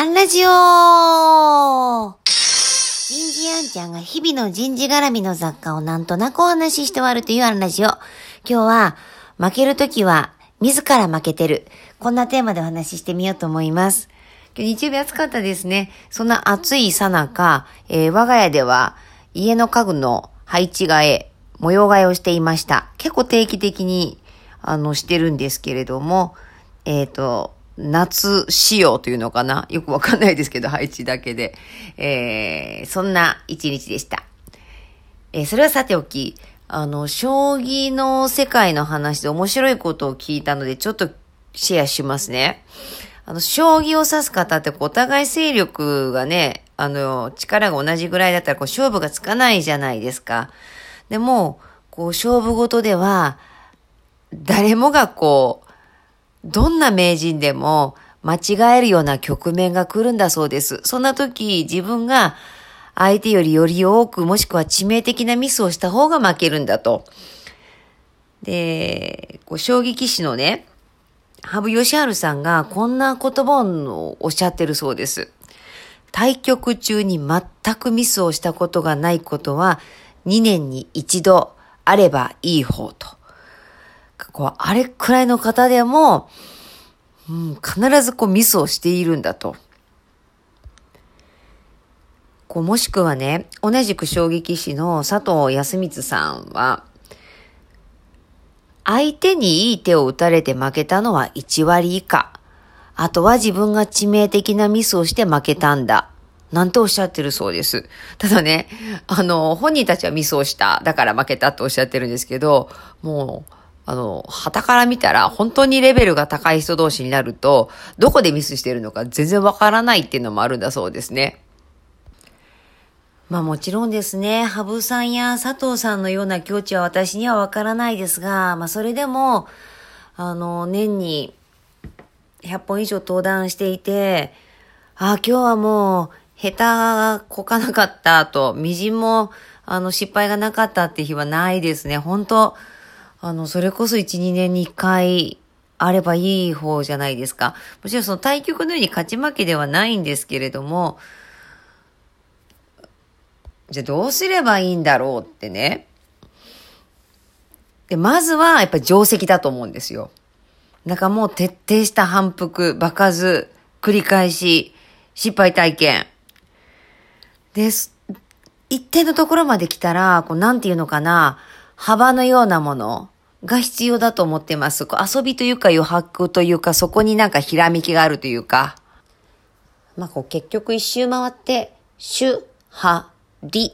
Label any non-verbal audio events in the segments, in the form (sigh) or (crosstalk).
アンラジオ人事アンちゃんが日々の人事絡みの雑貨をなんとなくお話しして終わるというアンラジオ。今日は、負けるときは、自ら負けてる。こんなテーマでお話ししてみようと思います。今日日曜日暑かったですね。そんな暑いさなか、えー、我が家では、家の家具の配置替え、模様替えをしていました。結構定期的に、あの、してるんですけれども、えっ、ー、と、夏仕様というのかな？よくわかんないですけど、配置だけで。えー、そんな一日でした。えー、それはさておき、あの、将棋の世界の話で面白いことを聞いたので、ちょっとシェアしますね。あの、将棋を指す方って、お互い勢力がね、あの、力が同じぐらいだったら、こう、勝負がつかないじゃないですか。でも、こう、勝負事では、誰もがこう、どんな名人でも間違えるような局面が来るんだそうです。そんな時、自分が相手よりより多く、もしくは致命的なミスをした方が負けるんだと。で、こう将棋棋士のね、羽生善治さんがこんな言葉をおっしゃってるそうです。対局中に全くミスをしたことがないことは2年に一度あればいい方と。こう、あれくらいの方でも、うん、必ずこうミスをしているんだと。こう、もしくはね、同じく衝撃士の佐藤康光さんは、相手にいい手を打たれて負けたのは1割以下。あとは自分が致命的なミスをして負けたんだ。なんておっしゃってるそうです。ただね、あの、本人たちはミスをした。だから負けたとおっしゃってるんですけど、もう、あの、旗から見たら本当にレベルが高い人同士になると、どこでミスしてるのか全然わからないっていうのもあるんだそうですね。まあもちろんですね、羽生さんや佐藤さんのような境地は私にはわからないですが、まあそれでも、あの、年に100本以上登壇していて、ああ、今日はもう、下手がこかなかったと、みじんも、あの、失敗がなかったって日はないですね。本当あの、それこそ1、2年に1回あればいい方じゃないですか。もちろんその対局のように勝ち負けではないんですけれども、じゃあどうすればいいんだろうってね。で、まずはやっぱり定石だと思うんですよ。なんかもう徹底した反復、場数、繰り返し、失敗体験。です、一定のところまで来たら、こう、なんていうのかな、幅のようなものが必要だと思ってます。遊びというか余白というか、そこになんかひらめきがあるというか。まあ、こう結局一周回って、主、は、りっ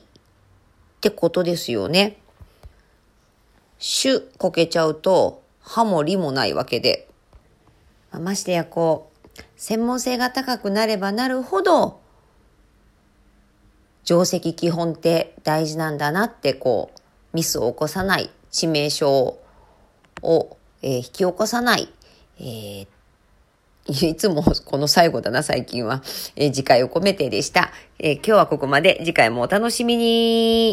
てことですよね。主こけちゃうと、はもりもないわけで。ましてやこう、専門性が高くなればなるほど、定石基本って大事なんだなってこう、ミスを起こさない、致命傷をを、えー、引き起こさない、えー (laughs) いつもこの最後だな、最近は。えー、次回を込めてでした、えー、今日はここまで。次回もお楽しみに。